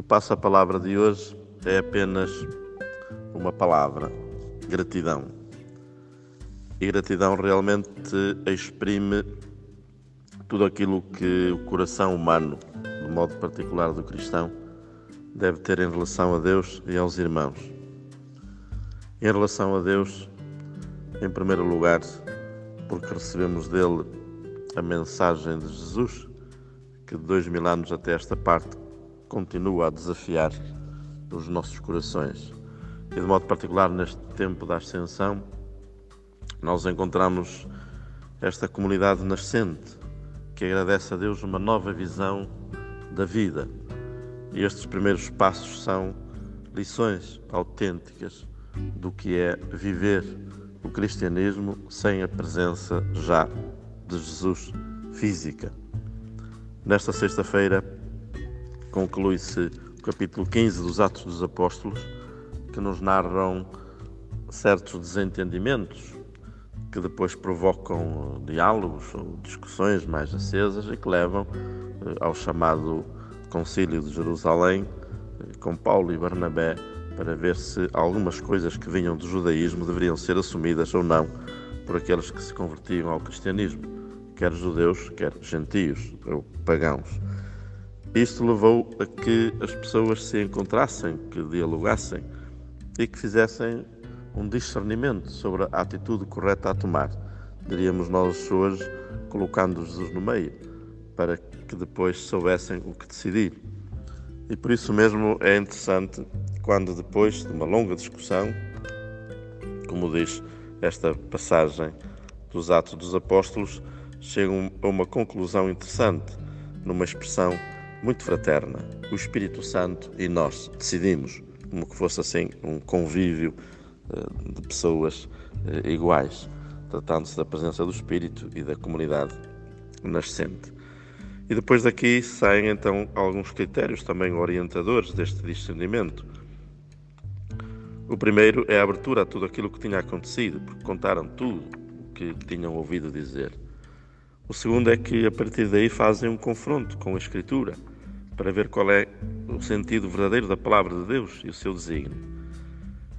passa a palavra de hoje é apenas uma palavra: gratidão. E gratidão realmente exprime tudo aquilo que o coração humano, de modo particular do cristão, deve ter em relação a Deus e aos irmãos. Em relação a Deus, em primeiro lugar, porque recebemos dele a mensagem de Jesus, que de dois mil anos até esta parte continua a desafiar os nossos corações. E de modo particular neste tempo da ascensão, nós encontramos esta comunidade nascente que agradece a Deus uma nova visão da vida. E estes primeiros passos são lições autênticas do que é viver o cristianismo sem a presença já de Jesus física. Nesta sexta-feira conclui-se o capítulo 15 dos Atos dos Apóstolos, que nos narram certos desentendimentos que depois provocam diálogos ou discussões mais acesas e que levam eh, ao chamado Concílio de Jerusalém eh, com Paulo e Barnabé para ver se algumas coisas que vinham do judaísmo deveriam ser assumidas ou não por aqueles que se convertiam ao cristianismo, quer judeus, quer gentios ou pagãos. Isto levou a que as pessoas se encontrassem, que dialogassem e que fizessem um discernimento sobre a atitude correta a tomar. Diríamos nós hoje, colocando Jesus no meio, para que depois soubessem o que decidir. E por isso mesmo é interessante quando depois de uma longa discussão, como diz esta passagem dos Atos dos Apóstolos, chegam a uma conclusão interessante, numa expressão muito fraterna. O Espírito Santo e nós decidimos, como que fosse assim um convívio eh, de pessoas eh, iguais, tratando-se da presença do Espírito e da comunidade nascente. E depois daqui saem então alguns critérios também orientadores deste discernimento. O primeiro é a abertura a tudo aquilo que tinha acontecido, porque contaram tudo o que tinham ouvido dizer. O segundo é que a partir daí fazem um confronto com a Escritura, para ver qual é o sentido verdadeiro da palavra de Deus e o seu desígnio.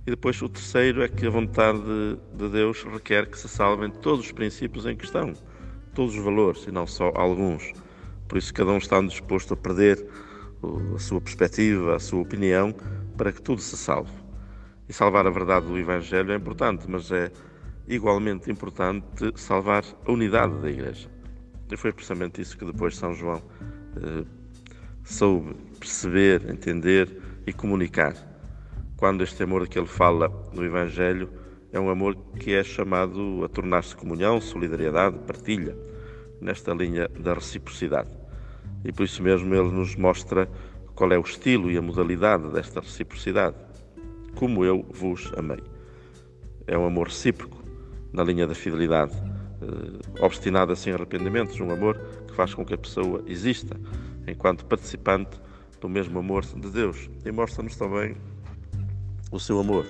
E depois o terceiro é que a vontade de Deus requer que se salvem todos os princípios em questão, todos os valores e não só alguns. Por isso cada um está disposto a perder a sua perspectiva, a sua opinião, para que tudo se salve. E salvar a verdade do Evangelho é importante, mas é igualmente importante salvar a unidade da Igreja. E foi precisamente isso que depois São João eh, soube perceber, entender e comunicar. Quando este amor que ele fala no Evangelho é um amor que é chamado a tornar-se comunhão, solidariedade, partilha, nesta linha da reciprocidade. E por isso mesmo ele nos mostra qual é o estilo e a modalidade desta reciprocidade como eu vos amei. É um amor recíproco, na linha da fidelidade, eh, obstinada sem arrependimentos, um amor que faz com que a pessoa exista enquanto participante do mesmo amor de Deus. E mostra-nos também o seu amor.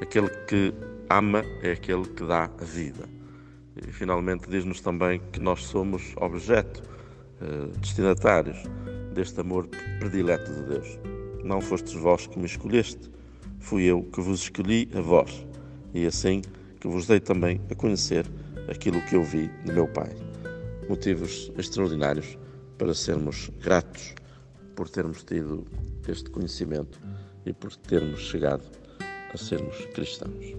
Aquele que ama é aquele que dá a vida. E finalmente diz-nos também que nós somos objeto, eh, destinatários deste amor predileto de Deus. Não fostes vós que me escolheste, fui eu que vos escolhi a vós, e assim que vos dei também a conhecer aquilo que eu vi de meu Pai. Motivos extraordinários para sermos gratos por termos tido este conhecimento e por termos chegado a sermos cristãos.